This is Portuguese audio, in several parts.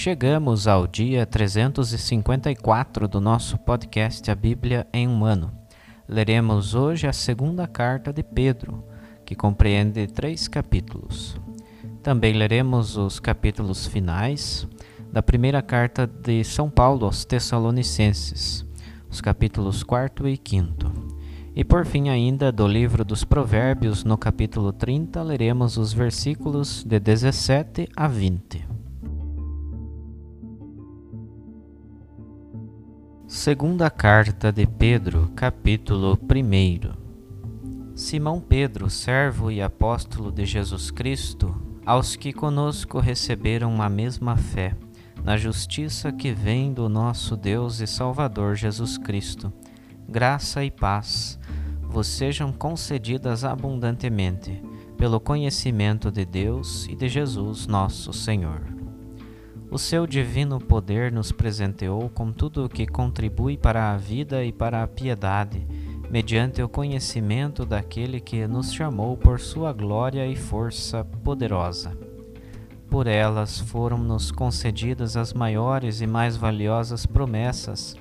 Chegamos ao dia 354 do nosso podcast A Bíblia em um Ano. Leremos hoje a segunda carta de Pedro, que compreende três capítulos. Também leremos os capítulos finais da primeira carta de São Paulo aos Tessalonicenses, os capítulos 4 e 5. E por fim, ainda do livro dos Provérbios, no capítulo 30, leremos os versículos de 17 a 20. Segunda carta de Pedro, capítulo 1. Simão Pedro, servo e apóstolo de Jesus Cristo, aos que conosco receberam a mesma fé, na justiça que vem do nosso Deus e Salvador Jesus Cristo, graça e paz vos sejam concedidas abundantemente, pelo conhecimento de Deus e de Jesus nosso Senhor o seu divino poder nos presenteou com tudo o que contribui para a vida e para a piedade, mediante o conhecimento daquele que nos chamou por sua glória e força poderosa. Por elas foram-nos concedidas as maiores e mais valiosas promessas,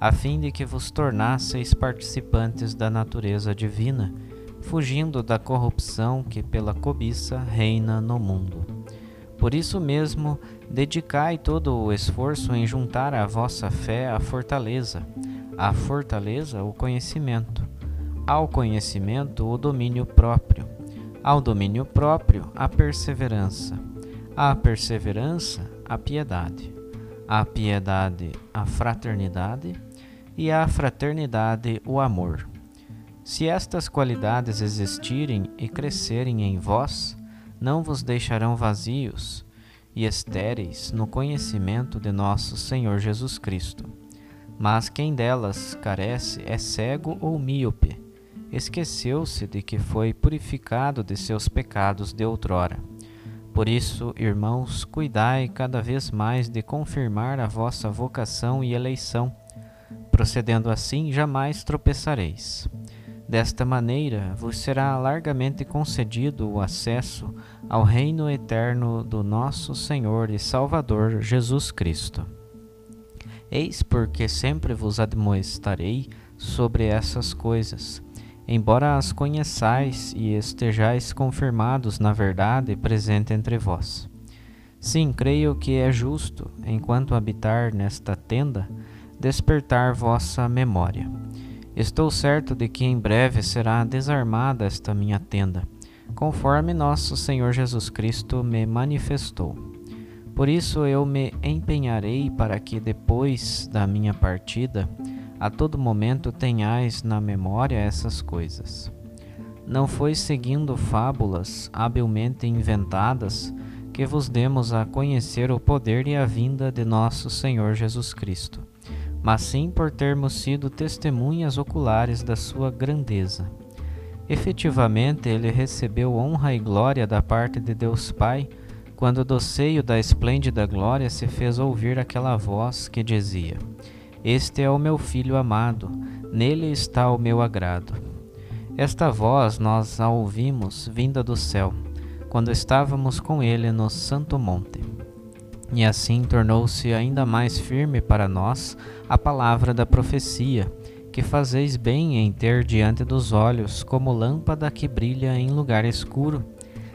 a fim de que vos tornasseis participantes da natureza divina, fugindo da corrupção que pela cobiça reina no mundo. Por isso mesmo, Dedicai todo o esforço em juntar à vossa fé a fortaleza, à fortaleza o conhecimento, ao conhecimento o domínio próprio, ao domínio próprio a perseverança, à perseverança a piedade, à piedade a fraternidade. E à fraternidade o amor. Se estas qualidades existirem e crescerem em vós, não vos deixarão vazios e estéreis no conhecimento de nosso Senhor Jesus Cristo. Mas quem delas carece é cego ou míope, esqueceu-se de que foi purificado de seus pecados de outrora. Por isso, irmãos, cuidai cada vez mais de confirmar a vossa vocação e eleição. Procedendo assim, jamais tropeçareis. Desta maneira vos será largamente concedido o acesso ao reino eterno do nosso Senhor e Salvador Jesus Cristo. Eis porque sempre vos admoestarei sobre essas coisas, embora as conheçais e estejais confirmados na verdade presente entre vós. Sim, creio que é justo, enquanto habitar nesta tenda, despertar vossa memória. Estou certo de que em breve será desarmada esta minha tenda, conforme nosso Senhor Jesus Cristo me manifestou. Por isso eu me empenharei para que depois da minha partida, a todo momento tenhais na memória essas coisas. Não foi seguindo fábulas habilmente inventadas que vos demos a conhecer o poder e a vinda de nosso Senhor Jesus Cristo, mas sim por termos sido testemunhas oculares da sua grandeza. Efetivamente, ele recebeu honra e glória da parte de Deus Pai, quando do seio da esplêndida glória se fez ouvir aquela voz que dizia: Este é o meu filho amado, nele está o meu agrado. Esta voz nós a ouvimos vinda do céu quando estávamos com ele no Santo Monte. E assim tornou-se ainda mais firme para nós a palavra da profecia, que fazeis bem em ter diante dos olhos como lâmpada que brilha em lugar escuro,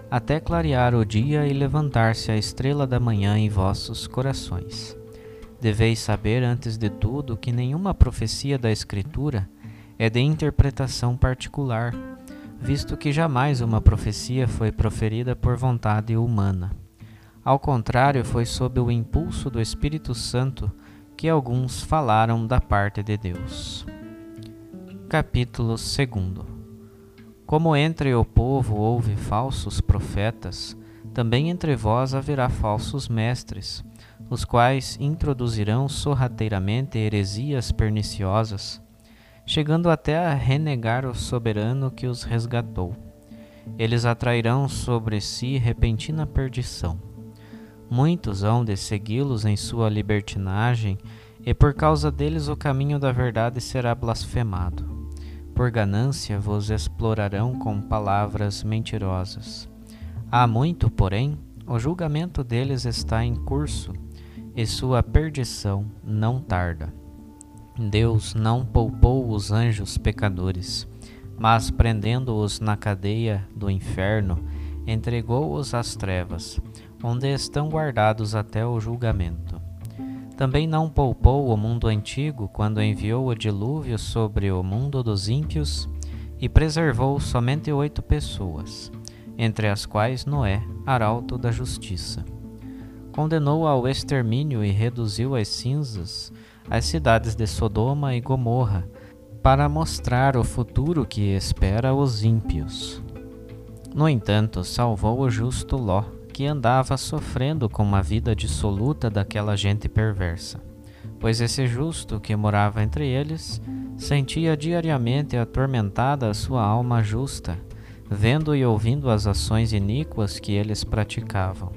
até clarear o dia e levantar-se a estrela da manhã em vossos corações. Deveis saber, antes de tudo, que nenhuma profecia da Escritura é de interpretação particular visto que jamais uma profecia foi proferida por vontade humana. Ao contrário, foi sob o impulso do Espírito Santo que alguns falaram da parte de Deus. Capítulo 2 Como entre o povo houve falsos profetas, também entre vós haverá falsos mestres, os quais introduzirão sorrateiramente heresias perniciosas chegando até a renegar o soberano que os resgatou. Eles atrairão sobre si repentina perdição. Muitos hão de segui-los em sua libertinagem, e por causa deles o caminho da verdade será blasfemado. Por ganância vos explorarão com palavras mentirosas. Há muito, porém, o julgamento deles está em curso, e sua perdição não tarda. Deus não poupou os anjos pecadores, mas prendendo-os na cadeia do inferno, entregou-os às trevas, onde estão guardados até o julgamento. Também não poupou o mundo antigo quando enviou o dilúvio sobre o mundo dos ímpios e preservou somente oito pessoas, entre as quais Noé, arauto da justiça. Condenou ao extermínio e reduziu às cinzas as cidades de Sodoma e Gomorra, para mostrar o futuro que espera os ímpios. No entanto, salvou o justo Ló, que andava sofrendo com uma vida dissoluta daquela gente perversa, pois esse justo que morava entre eles sentia diariamente atormentada a sua alma justa, vendo e ouvindo as ações iníquas que eles praticavam.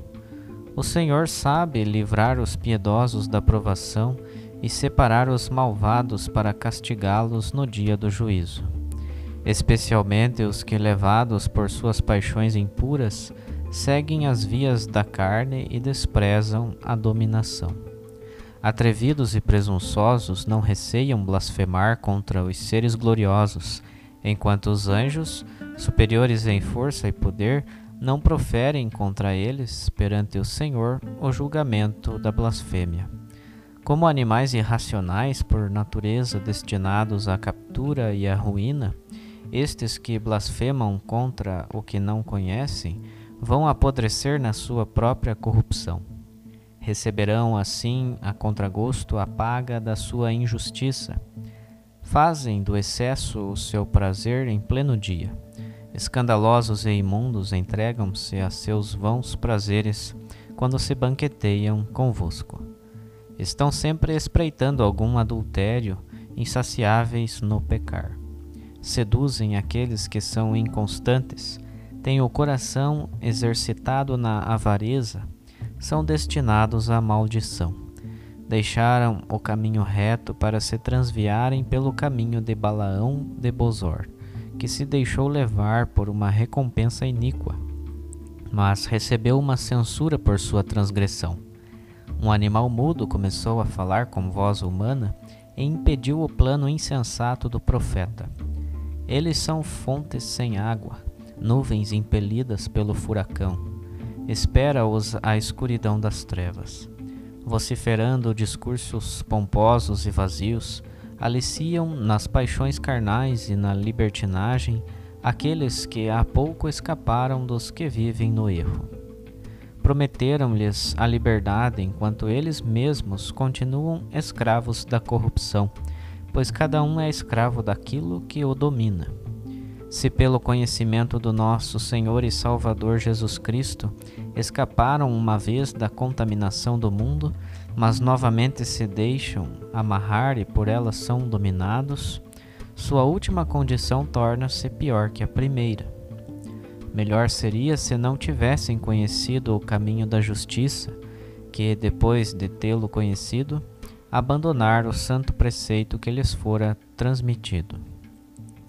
O Senhor sabe livrar os piedosos da provação e separar os malvados para castigá-los no dia do juízo, especialmente os que, levados por suas paixões impuras, seguem as vias da carne e desprezam a dominação. Atrevidos e presunçosos não receiam blasfemar contra os seres gloriosos, enquanto os anjos, superiores em força e poder, não proferem contra eles, perante o Senhor, o julgamento da blasfêmia. Como animais irracionais por natureza destinados à captura e à ruína, estes que blasfemam contra o que não conhecem vão apodrecer na sua própria corrupção. Receberão assim a contragosto a paga da sua injustiça. Fazem do excesso o seu prazer em pleno dia. Escandalosos e imundos entregam-se a seus vãos prazeres quando se banqueteiam convosco estão sempre espreitando algum adultério, insaciáveis no pecar. Seduzem aqueles que são inconstantes, têm o coração exercitado na avareza, são destinados à maldição. Deixaram o caminho reto para se transviarem pelo caminho de Balaão de Bozor, que se deixou levar por uma recompensa iníqua, mas recebeu uma censura por sua transgressão um animal mudo começou a falar com voz humana e impediu o plano insensato do profeta. Eles são fontes sem água, nuvens impelidas pelo furacão. espera-os a escuridão das trevas. Vociferando discursos pomposos e vazios, aliciam nas paixões carnais e na libertinagem aqueles que há pouco escaparam dos que vivem no erro. Prometeram-lhes a liberdade enquanto eles mesmos continuam escravos da corrupção, pois cada um é escravo daquilo que o domina. Se pelo conhecimento do nosso Senhor e Salvador Jesus Cristo escaparam uma vez da contaminação do mundo, mas novamente se deixam amarrar e por ela são dominados, sua última condição torna-se pior que a primeira. Melhor seria se não tivessem conhecido o caminho da justiça, que, depois de tê-lo conhecido, abandonar o santo preceito que lhes fora transmitido.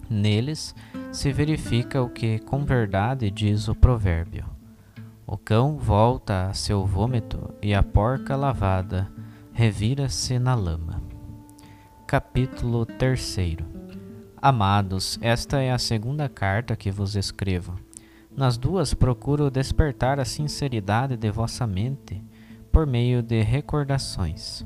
Neles se verifica o que com verdade diz o provérbio: O cão volta a seu vômito e a porca lavada revira-se na lama. Capítulo 3 Amados, esta é a segunda carta que vos escrevo. Nas duas procuro despertar a sinceridade de vossa mente por meio de recordações.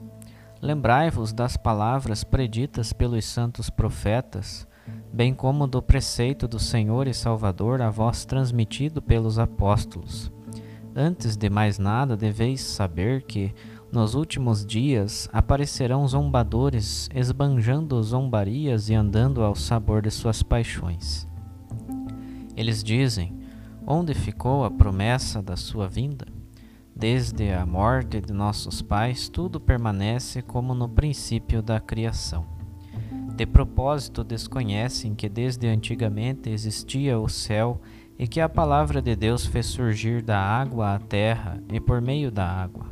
Lembrai-vos das palavras preditas pelos santos profetas bem como do preceito do Senhor e Salvador a vós transmitido pelos apóstolos. Antes de mais nada, deveis saber que, nos últimos dias, aparecerão zombadores, esbanjando zombarias e andando ao sabor de suas paixões. Eles dizem: Onde ficou a promessa da sua vinda? Desde a morte de nossos pais, tudo permanece como no princípio da criação. De propósito, desconhecem que desde antigamente existia o céu e que a palavra de Deus fez surgir da água a terra e por meio da água.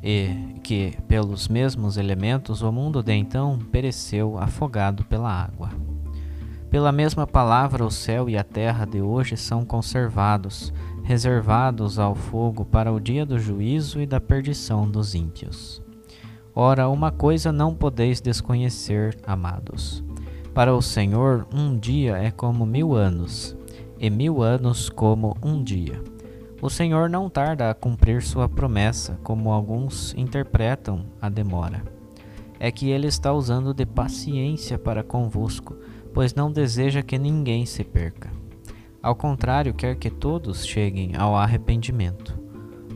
E que, pelos mesmos elementos, o mundo de então pereceu afogado pela água. Pela mesma palavra, o céu e a terra de hoje são conservados, reservados ao fogo para o dia do juízo e da perdição dos ímpios. Ora, uma coisa não podeis desconhecer, amados. Para o Senhor, um dia é como mil anos, e mil anos como um dia. O Senhor não tarda a cumprir sua promessa, como alguns interpretam a demora. É que ele está usando de paciência para convosco, pois não deseja que ninguém se perca. Ao contrário, quer que todos cheguem ao arrependimento.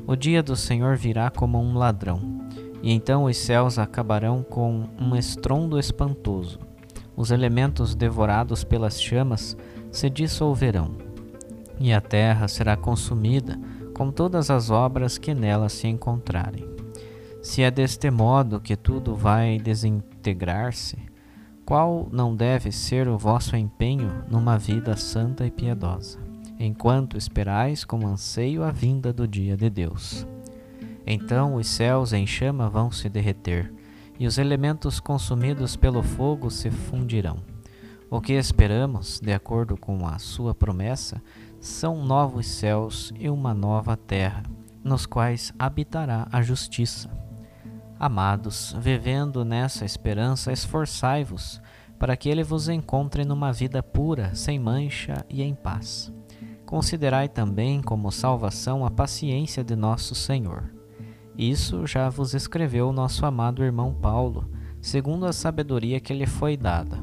O dia do Senhor virá como um ladrão e então os céus acabarão com um estrondo espantoso. Os elementos devorados pelas chamas se dissolverão, e a terra será consumida com todas as obras que nela se encontrarem. Se é deste modo que tudo vai desintegrar-se, qual não deve ser o vosso empenho numa vida santa e piedosa, enquanto esperais com anseio a vinda do dia de Deus? Então os céus em chama vão se derreter, e os elementos consumidos pelo fogo se fundirão. O que esperamos, de acordo com a sua promessa, são novos céus e uma nova terra, nos quais habitará a justiça. Amados, vivendo nessa esperança, esforçai-vos para que ele vos encontre numa vida pura, sem mancha e em paz. Considerai também como salvação a paciência de nosso Senhor isso já vos escreveu nosso amado irmão Paulo, segundo a sabedoria que lhe foi dada.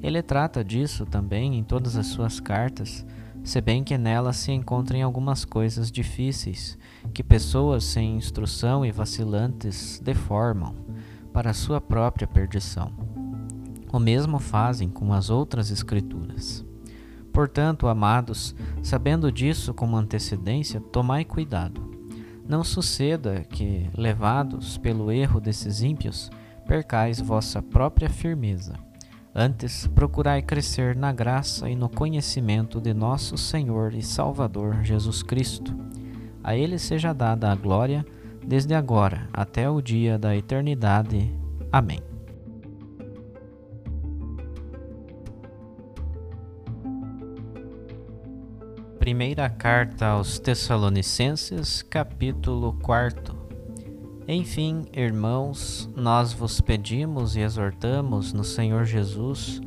Ele trata disso também em todas as suas cartas, se bem que nelas se encontrem algumas coisas difíceis que pessoas sem instrução e vacilantes deformam para sua própria perdição. O mesmo fazem com as outras Escrituras. Portanto, amados, sabendo disso com antecedência, tomai cuidado não suceda que, levados pelo erro desses ímpios, percais vossa própria firmeza. Antes, procurai crescer na graça e no conhecimento de nosso Senhor e Salvador Jesus Cristo. A Ele seja dada a glória, desde agora até o dia da eternidade. Amém. Primeira carta aos Tessalonicenses, capítulo 4. Enfim, irmãos, nós vos pedimos e exortamos no Senhor Jesus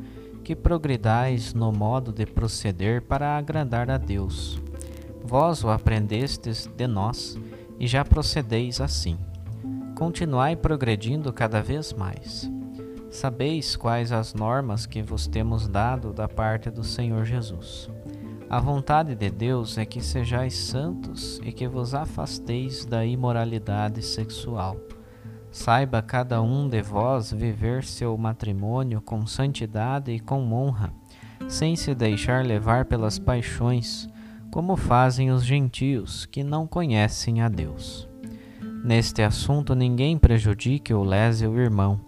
que progridais no modo de proceder para agradar a Deus. Vós o aprendestes de nós e já procedeis assim. Continuai progredindo cada vez mais. Sabeis quais as normas que vos temos dado da parte do Senhor Jesus. A vontade de Deus é que sejais santos e que vos afasteis da imoralidade sexual. Saiba cada um de vós viver seu matrimônio com santidade e com honra, sem se deixar levar pelas paixões, como fazem os gentios que não conhecem a Deus. Neste assunto ninguém prejudique ou lese o irmão,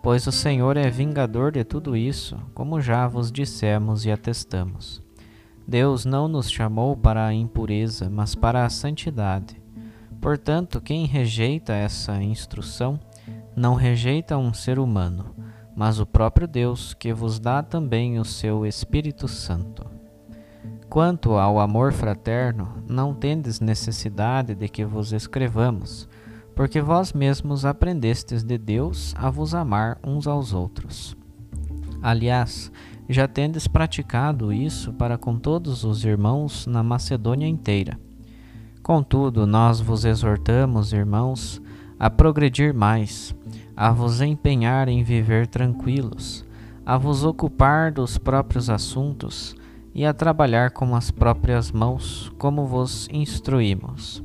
pois o Senhor é vingador de tudo isso, como já vos dissemos e atestamos. Deus não nos chamou para a impureza, mas para a santidade. Portanto, quem rejeita essa instrução, não rejeita um ser humano, mas o próprio Deus, que vos dá também o seu Espírito Santo. Quanto ao amor fraterno, não tendes necessidade de que vos escrevamos, porque vós mesmos aprendestes de Deus a vos amar uns aos outros. Aliás, já tendes praticado isso para com todos os irmãos na Macedônia inteira. Contudo, nós vos exortamos, irmãos, a progredir mais, a vos empenhar em viver tranquilos, a vos ocupar dos próprios assuntos e a trabalhar com as próprias mãos, como vos instruímos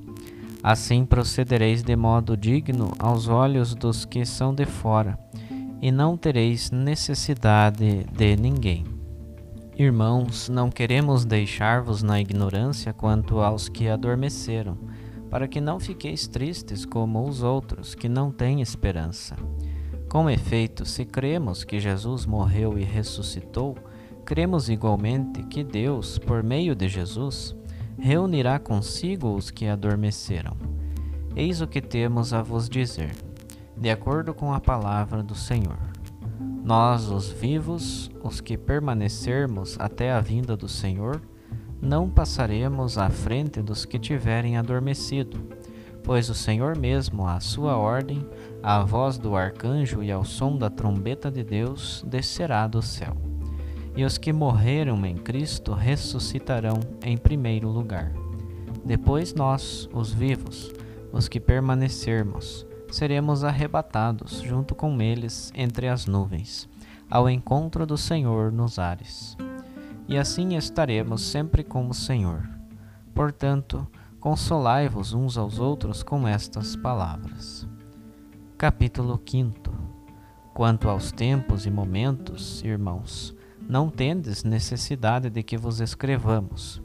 Assim procedereis de modo digno aos olhos dos que são de fora, e não tereis necessidade de ninguém. Irmãos, não queremos deixar-vos na ignorância quanto aos que adormeceram, para que não fiqueis tristes como os outros que não têm esperança. Com efeito, se cremos que Jesus morreu e ressuscitou, cremos igualmente que Deus, por meio de Jesus, reunirá consigo os que adormeceram. Eis o que temos a vos dizer, de acordo com a palavra do Senhor. Nós, os vivos, os que permanecermos até a vinda do Senhor, não passaremos à frente dos que tiverem adormecido, pois o Senhor mesmo, à sua ordem, à voz do arcanjo e ao som da trombeta de Deus, descerá do céu e os que morreram em Cristo ressuscitarão em primeiro lugar. Depois nós, os vivos, os que permanecermos, seremos arrebatados junto com eles entre as nuvens, ao encontro do Senhor nos ares. E assim estaremos sempre com o Senhor. Portanto, consolai-vos uns aos outros com estas palavras. Capítulo 5 Quanto aos tempos e momentos, irmãos, não tendes necessidade de que vos escrevamos.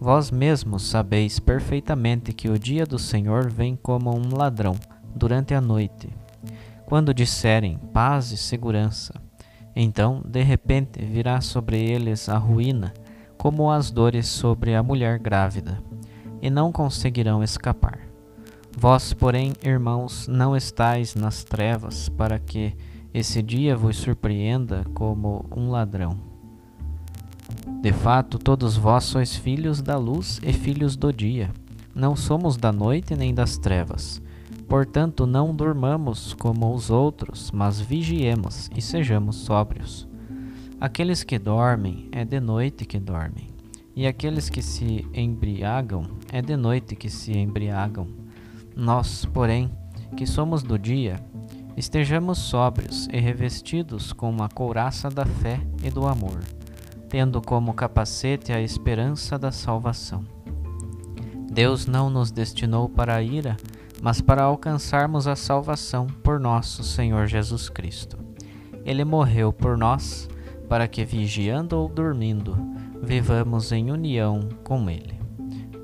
Vós mesmos sabeis perfeitamente que o dia do Senhor vem como um ladrão durante a noite. Quando disserem paz e segurança, então de repente virá sobre eles a ruína, como as dores sobre a mulher grávida, e não conseguirão escapar. Vós, porém, irmãos, não estais nas trevas para que esse dia vos surpreenda como um ladrão. De fato, todos vós sois filhos da luz e filhos do dia. Não somos da noite nem das trevas. Portanto, não durmamos como os outros, mas vigiemos e sejamos sóbrios. Aqueles que dormem, é de noite que dormem, e aqueles que se embriagam, é de noite que se embriagam. Nós, porém, que somos do dia, Estejamos sóbrios e revestidos com a couraça da fé e do amor, tendo como capacete a esperança da salvação. Deus não nos destinou para a ira, mas para alcançarmos a salvação por nosso Senhor Jesus Cristo. Ele morreu por nós, para que, vigiando ou dormindo, vivamos em união com Ele.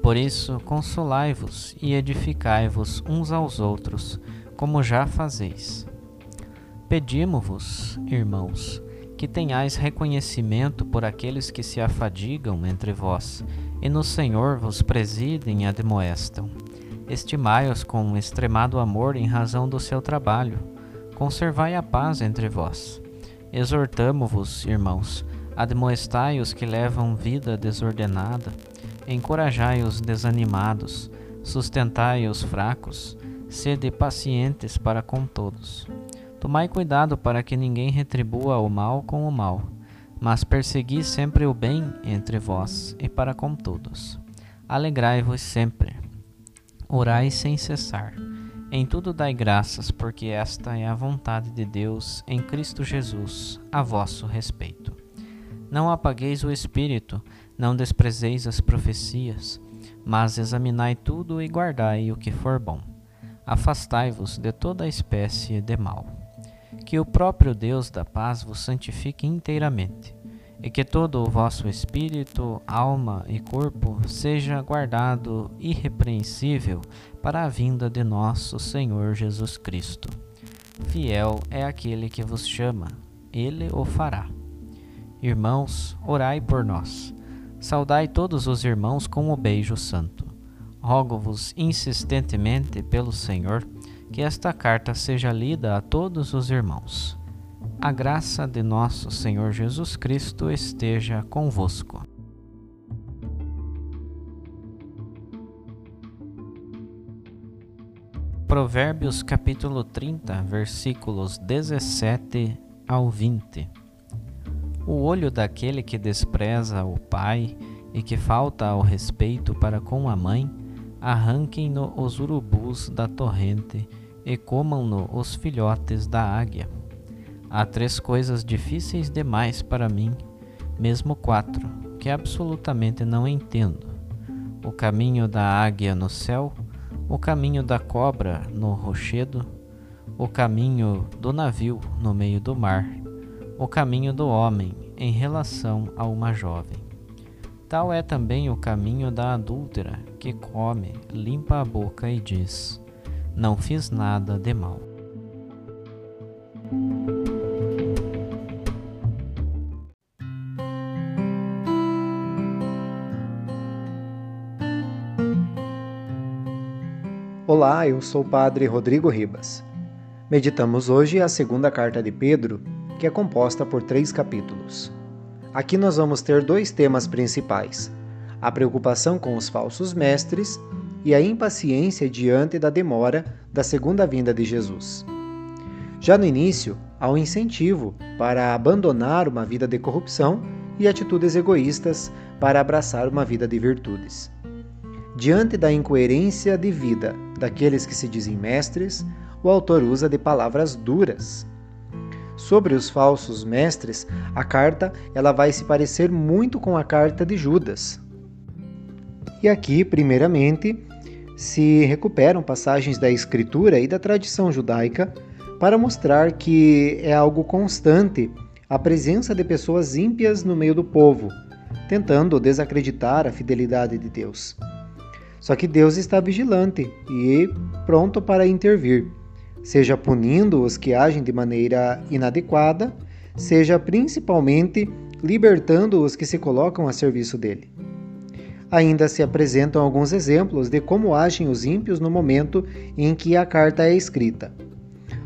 Por isso, consolai-vos e edificai-vos uns aos outros como já fazeis. Pedimo-vos, irmãos, que tenhais reconhecimento por aqueles que se afadigam entre vós, e no Senhor vos presidem e admoestam. Estimai-os com extremado amor em razão do seu trabalho. Conservai a paz entre vós. Exortamo-vos, irmãos, admoestai os que levam vida desordenada, encorajai os desanimados, sustentai os fracos, Sede pacientes para com todos. Tomai cuidado para que ninguém retribua o mal com o mal, mas persegui sempre o bem entre vós e para com todos. Alegrai-vos sempre. Orai sem cessar. Em tudo dai graças, porque esta é a vontade de Deus em Cristo Jesus, a vosso respeito. Não apagueis o espírito, não desprezeis as profecias, mas examinai tudo e guardai o que for bom. Afastai-vos de toda espécie de mal. Que o próprio Deus da paz vos santifique inteiramente e que todo o vosso espírito, alma e corpo seja guardado irrepreensível para a vinda de nosso Senhor Jesus Cristo. Fiel é aquele que vos chama, ele o fará. Irmãos, orai por nós. Saudai todos os irmãos com o beijo santo. Rogo-vos insistentemente pelo Senhor que esta carta seja lida a todos os irmãos. A graça de nosso Senhor Jesus Cristo esteja convosco. Provérbios capítulo 30, versículos 17 ao 20. O olho daquele que despreza o pai e que falta ao respeito para com a mãe, arranquem-no os urubus da torrente e comam-no os filhotes da águia. Há três coisas difíceis demais para mim, mesmo quatro, que absolutamente não entendo: o caminho da águia no céu, o caminho da cobra no rochedo, o caminho do navio no meio do mar, o caminho do homem em relação a uma jovem. Tal é também o caminho da adúltera, que come, limpa a boca e diz: Não fiz nada de mal. Olá, eu sou o Padre Rodrigo Ribas. Meditamos hoje a segunda carta de Pedro, que é composta por três capítulos. Aqui nós vamos ter dois temas principais: a preocupação com os falsos mestres e a impaciência diante da demora da segunda vinda de Jesus. Já no início, há um incentivo para abandonar uma vida de corrupção e atitudes egoístas para abraçar uma vida de virtudes. Diante da incoerência de vida daqueles que se dizem mestres, o autor usa de palavras duras. Sobre os falsos mestres, a carta ela vai se parecer muito com a carta de Judas. E aqui, primeiramente, se recuperam passagens da escritura e da tradição judaica para mostrar que é algo constante a presença de pessoas ímpias no meio do povo, tentando desacreditar a fidelidade de Deus. Só que Deus está vigilante e pronto para intervir, seja punindo os que agem de maneira inadequada, seja principalmente libertando os que se colocam a serviço dele. Ainda se apresentam alguns exemplos de como agem os ímpios no momento em que a carta é escrita.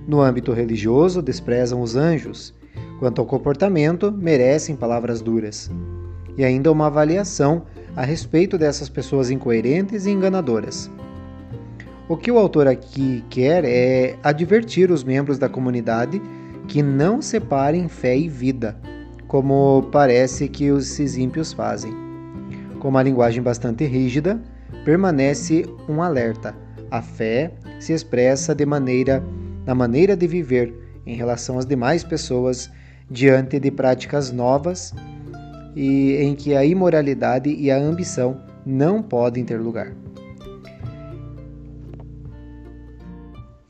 No âmbito religioso, desprezam os anjos. Quanto ao comportamento, merecem palavras duras. E ainda uma avaliação a respeito dessas pessoas incoerentes e enganadoras. O que o autor aqui quer é advertir os membros da comunidade que não separem fé e vida, como parece que os ímpios fazem. Com uma linguagem bastante rígida, permanece um alerta. A fé se expressa de maneira na maneira de viver em relação às demais pessoas diante de práticas novas e em que a imoralidade e a ambição não podem ter lugar.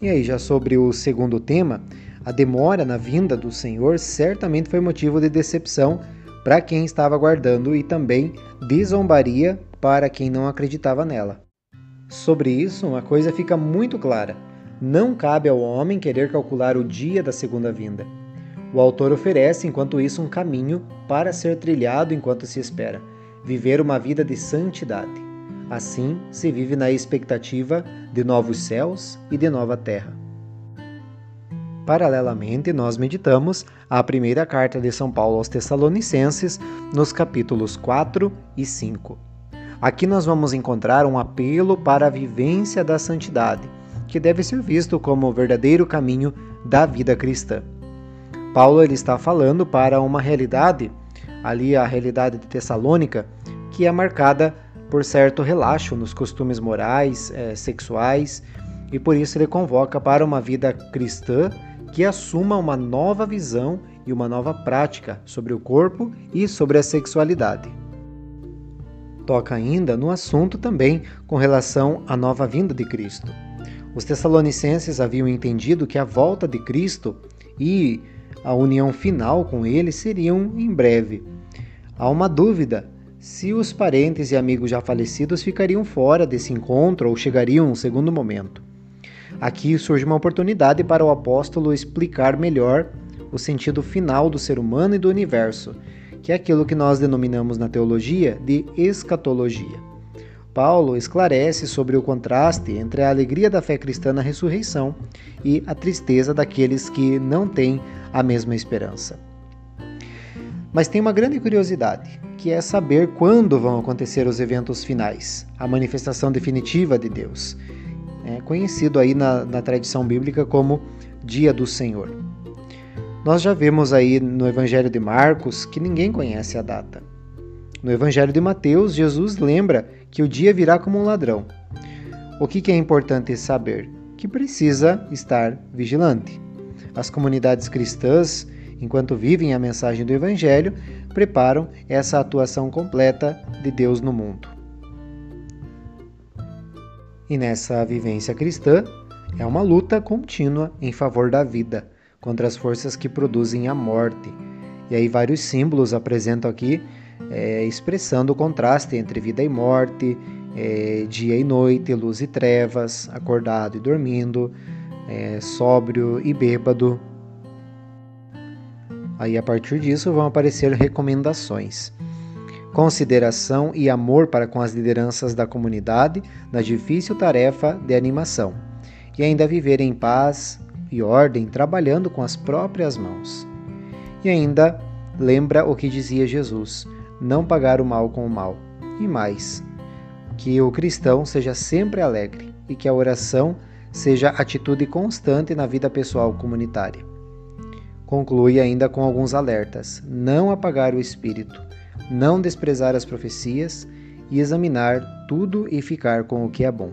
E aí, já sobre o segundo tema, a demora na vinda do Senhor certamente foi motivo de decepção para quem estava aguardando e também de zombaria para quem não acreditava nela. Sobre isso, uma coisa fica muito clara: não cabe ao homem querer calcular o dia da segunda vinda. O autor oferece, enquanto isso, um caminho para ser trilhado enquanto se espera: viver uma vida de santidade. Assim, se vive na expectativa de novos céus e de nova terra. Paralelamente, nós meditamos a primeira carta de São Paulo aos Tessalonicenses, nos capítulos 4 e 5. Aqui nós vamos encontrar um apelo para a vivência da santidade, que deve ser visto como o verdadeiro caminho da vida cristã. Paulo ele está falando para uma realidade, ali a realidade de Tessalônica, que é marcada por certo relaxo nos costumes morais, é, sexuais, e por isso ele convoca para uma vida cristã que assuma uma nova visão e uma nova prática sobre o corpo e sobre a sexualidade. Toca ainda no assunto também com relação à nova vinda de Cristo. Os Tessalonicenses haviam entendido que a volta de Cristo e a união final com ele seriam em breve. Há uma dúvida se os parentes e amigos já falecidos ficariam fora desse encontro ou chegariam um segundo momento. Aqui surge uma oportunidade para o apóstolo explicar melhor o sentido final do ser humano e do universo, que é aquilo que nós denominamos na teologia de escatologia. Paulo esclarece sobre o contraste entre a alegria da fé cristã na ressurreição e a tristeza daqueles que não têm a mesma esperança. Mas tem uma grande curiosidade, que é saber quando vão acontecer os eventos finais, a manifestação definitiva de Deus, é conhecido aí na, na tradição bíblica como Dia do Senhor. Nós já vemos aí no Evangelho de Marcos que ninguém conhece a data. No Evangelho de Mateus, Jesus lembra que o dia virá como um ladrão. O que, é importante saber? Que precisa estar vigilante. As comunidades cristãs enquanto vivem a mensagem do Evangelho, preparam essa atuação completa de Deus no mundo. E nessa vivência cristã, é uma luta contínua em favor da vida contra as forças que produzem a morte. E aí, vários símbolos apresentam aqui, é, expressando o contraste entre vida e morte, é, dia e noite, luz e trevas, acordado e dormindo, é, sóbrio e bêbado, Aí a partir disso vão aparecer recomendações. Consideração e amor para com as lideranças da comunidade na difícil tarefa de animação. E ainda viver em paz e ordem trabalhando com as próprias mãos. E ainda lembra o que dizia Jesus: não pagar o mal com o mal. E mais, que o cristão seja sempre alegre e que a oração seja atitude constante na vida pessoal comunitária. Conclui ainda com alguns alertas: não apagar o espírito, não desprezar as profecias e examinar tudo e ficar com o que é bom.